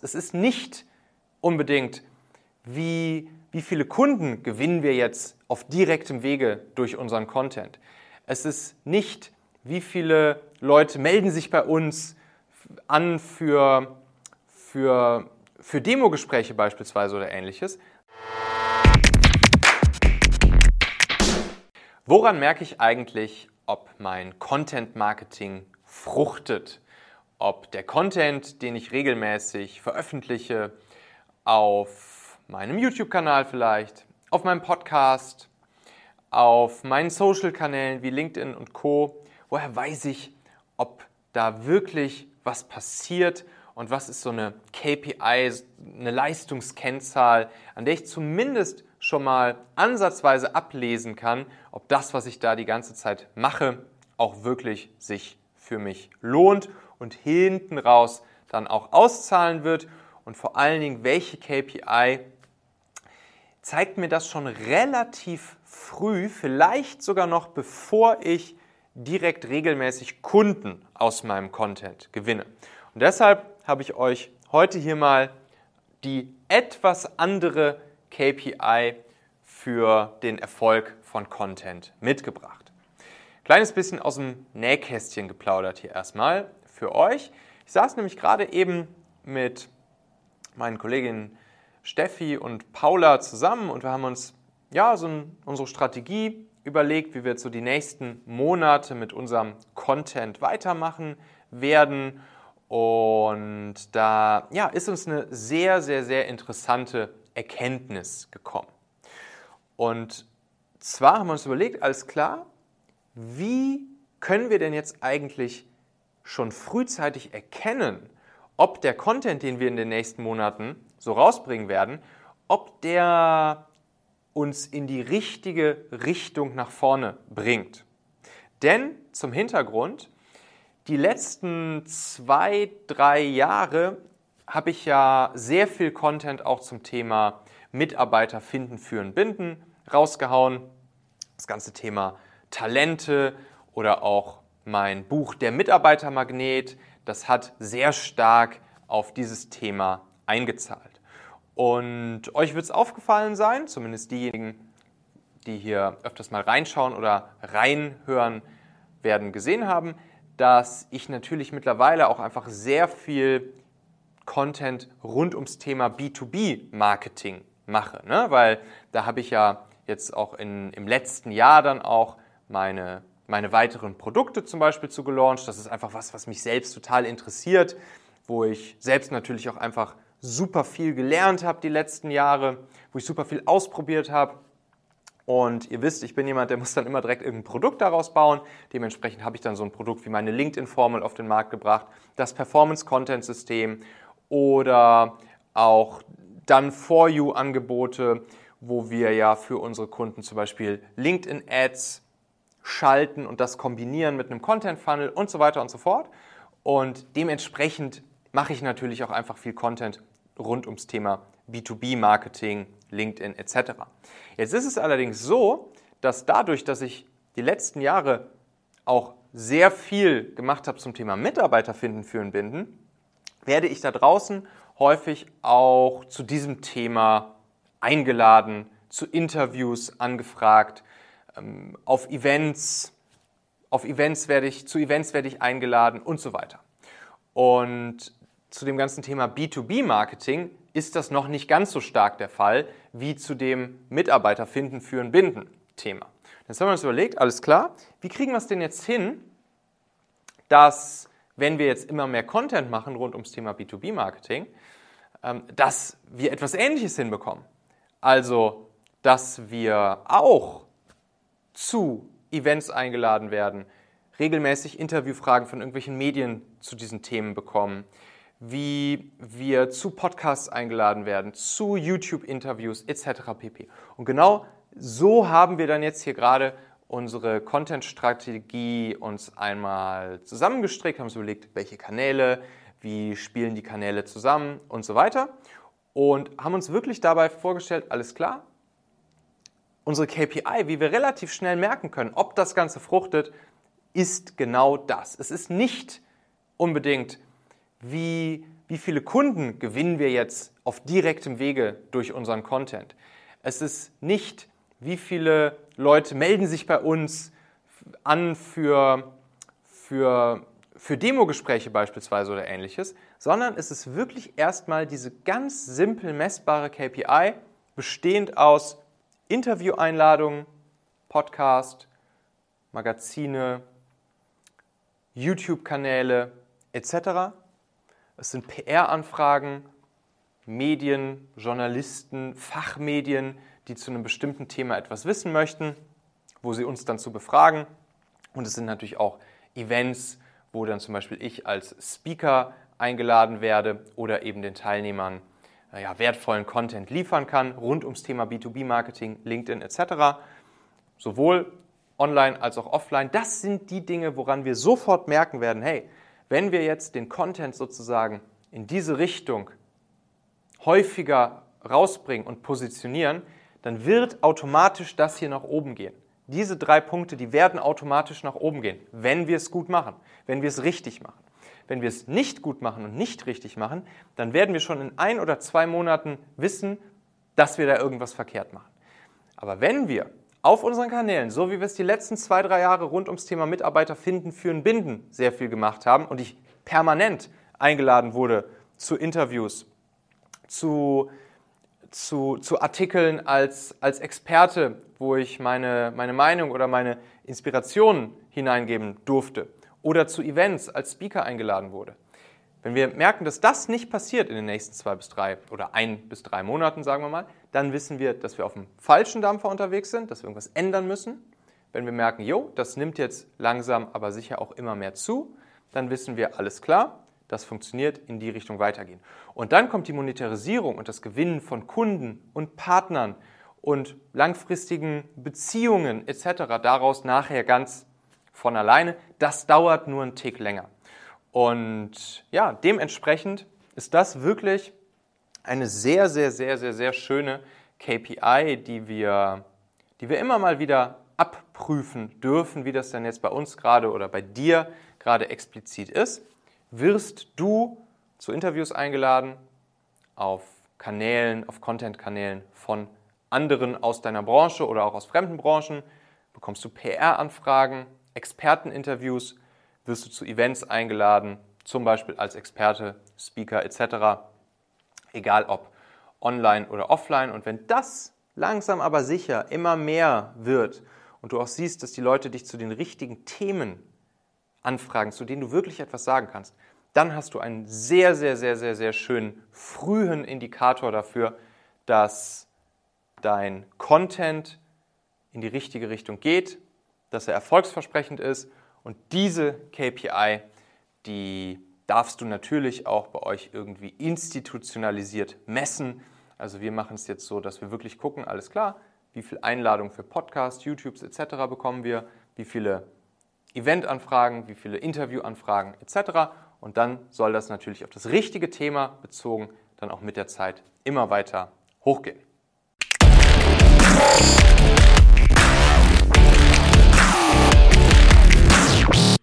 Es ist nicht unbedingt, wie, wie viele Kunden gewinnen wir jetzt auf direktem Wege durch unseren Content. Es ist nicht, wie viele Leute melden sich bei uns an für, für, für Demogespräche beispielsweise oder ähnliches. Woran merke ich eigentlich, ob mein Content Marketing fruchtet? Ob der Content, den ich regelmäßig veröffentliche, auf meinem YouTube-Kanal vielleicht, auf meinem Podcast, auf meinen Social-Kanälen wie LinkedIn und Co, woher weiß ich, ob da wirklich was passiert und was ist so eine KPI, eine Leistungskennzahl, an der ich zumindest schon mal ansatzweise ablesen kann, ob das, was ich da die ganze Zeit mache, auch wirklich sich für mich lohnt und hinten raus dann auch auszahlen wird und vor allen Dingen, welche KPI zeigt mir das schon relativ früh, vielleicht sogar noch bevor ich direkt regelmäßig Kunden aus meinem Content gewinne. Und deshalb habe ich euch heute hier mal die etwas andere KPI für den Erfolg von Content mitgebracht. Kleines bisschen aus dem Nähkästchen geplaudert hier erstmal für euch. Ich saß nämlich gerade eben mit meinen Kolleginnen Steffi und Paula zusammen und wir haben uns ja so unsere Strategie überlegt, wie wir jetzt so die nächsten Monate mit unserem Content weitermachen werden. Und da ja, ist uns eine sehr, sehr, sehr interessante Erkenntnis gekommen. Und zwar haben wir uns überlegt, alles klar, wie können wir denn jetzt eigentlich schon frühzeitig erkennen, ob der Content, den wir in den nächsten Monaten so rausbringen werden, ob der uns in die richtige Richtung nach vorne bringt. Denn zum Hintergrund, die letzten zwei, drei Jahre habe ich ja sehr viel Content auch zum Thema Mitarbeiter finden, führen, binden rausgehauen. Das ganze Thema Talente oder auch mein Buch Der Mitarbeitermagnet, das hat sehr stark auf dieses Thema eingezahlt. Und euch wird es aufgefallen sein, zumindest diejenigen, die hier öfters mal reinschauen oder reinhören, werden gesehen haben, dass ich natürlich mittlerweile auch einfach sehr viel Content rund ums Thema B2B-Marketing mache. Ne? Weil da habe ich ja jetzt auch in, im letzten Jahr dann auch meine meine weiteren Produkte zum Beispiel zu gelauncht. Das ist einfach was, was mich selbst total interessiert, wo ich selbst natürlich auch einfach super viel gelernt habe die letzten Jahre, wo ich super viel ausprobiert habe. Und ihr wisst, ich bin jemand, der muss dann immer direkt irgendein Produkt daraus bauen. Dementsprechend habe ich dann so ein Produkt wie meine LinkedIn-Formel auf den Markt gebracht, das Performance-Content-System oder auch dann For You-Angebote, wo wir ja für unsere Kunden zum Beispiel LinkedIn-Ads schalten und das kombinieren mit einem Content Funnel und so weiter und so fort. Und dementsprechend mache ich natürlich auch einfach viel Content rund ums Thema B2B-Marketing, LinkedIn etc. Jetzt ist es allerdings so, dass dadurch, dass ich die letzten Jahre auch sehr viel gemacht habe zum Thema Mitarbeiter finden, führen, binden, werde ich da draußen häufig auch zu diesem Thema eingeladen, zu Interviews angefragt, auf Events, auf Events werde ich, zu Events werde ich eingeladen und so weiter. Und zu dem ganzen Thema B2B-Marketing ist das noch nicht ganz so stark der Fall wie zu dem Mitarbeiter finden, führen, binden Thema. Jetzt haben wir uns überlegt, alles klar, wie kriegen wir es denn jetzt hin, dass wenn wir jetzt immer mehr Content machen rund ums Thema B2B-Marketing, ähm, dass wir etwas Ähnliches hinbekommen. Also, dass wir auch zu Events eingeladen werden, regelmäßig Interviewfragen von irgendwelchen Medien zu diesen Themen bekommen, wie wir zu Podcasts eingeladen werden, zu YouTube-Interviews etc. pp. Und genau so haben wir dann jetzt hier gerade unsere Content-Strategie uns einmal zusammengestrickt, haben uns überlegt, welche Kanäle, wie spielen die Kanäle zusammen und so weiter. Und haben uns wirklich dabei vorgestellt, alles klar, unsere KPI, wie wir relativ schnell merken können, ob das Ganze fruchtet, ist genau das. Es ist nicht unbedingt, wie, wie viele Kunden gewinnen wir jetzt auf direktem Wege durch unseren Content. Es ist nicht, wie viele Leute melden sich bei uns an für, für, für Demogespräche beispielsweise oder ähnliches, sondern es ist wirklich erstmal diese ganz simpel messbare KPI, bestehend aus Intervieweinladungen, Podcast, Magazine, YouTube-Kanäle etc. Es sind PR-Anfragen, Medien, Journalisten, Fachmedien, die zu einem bestimmten Thema etwas wissen möchten, wo sie uns dann zu befragen. Und es sind natürlich auch Events, wo dann zum Beispiel ich als Speaker eingeladen werde oder eben den Teilnehmern ja, wertvollen Content liefern kann rund ums Thema B2B-Marketing, LinkedIn etc. Sowohl online als auch offline. Das sind die Dinge, woran wir sofort merken werden, hey, wenn wir jetzt den Content sozusagen in diese Richtung häufiger rausbringen und positionieren, dann wird automatisch das hier nach oben gehen. Diese drei Punkte, die werden automatisch nach oben gehen, wenn wir es gut machen, wenn wir es richtig machen. Wenn wir es nicht gut machen und nicht richtig machen, dann werden wir schon in ein oder zwei Monaten wissen, dass wir da irgendwas verkehrt machen. Aber wenn wir auf unseren Kanälen, so wie wir es die letzten zwei, drei Jahre rund ums Thema Mitarbeiter finden, führen, binden sehr viel gemacht haben und ich permanent eingeladen wurde zu Interviews, zu, zu, zu Artikeln als, als Experte, wo ich meine, meine Meinung oder meine Inspirationen hineingeben durfte oder zu Events als Speaker eingeladen wurde. Wenn wir merken, dass das nicht passiert in den nächsten zwei bis drei oder ein bis drei Monaten, sagen wir mal, dann wissen wir, dass wir auf dem falschen Dampfer unterwegs sind, dass wir irgendwas ändern müssen. Wenn wir merken, jo, das nimmt jetzt langsam, aber sicher auch immer mehr zu, dann wissen wir, alles klar, das funktioniert, in die Richtung weitergehen. Und dann kommt die Monetarisierung und das Gewinnen von Kunden und Partnern und langfristigen Beziehungen etc. daraus nachher ganz von alleine. Das dauert nur einen Tick länger. Und ja, dementsprechend ist das wirklich eine sehr, sehr, sehr, sehr, sehr schöne KPI, die wir, die wir immer mal wieder abprüfen dürfen, wie das denn jetzt bei uns gerade oder bei dir gerade explizit ist. Wirst du zu Interviews eingeladen auf Kanälen, auf Content-Kanälen von anderen aus deiner Branche oder auch aus fremden Branchen? Bekommst du PR-Anfragen, Experteninterviews? wirst du zu Events eingeladen, zum Beispiel als Experte, Speaker etc. Egal ob online oder offline. Und wenn das langsam aber sicher immer mehr wird und du auch siehst, dass die Leute dich zu den richtigen Themen anfragen, zu denen du wirklich etwas sagen kannst, dann hast du einen sehr, sehr, sehr, sehr, sehr schönen frühen Indikator dafür, dass dein Content in die richtige Richtung geht, dass er erfolgsversprechend ist und diese KPI, die darfst du natürlich auch bei euch irgendwie institutionalisiert messen. Also wir machen es jetzt so, dass wir wirklich gucken, alles klar, wie viele Einladungen für Podcasts, YouTubes etc. bekommen wir, wie viele Eventanfragen, wie viele Interviewanfragen etc. Und dann soll das natürlich auf das richtige Thema bezogen dann auch mit der Zeit immer weiter hochgehen.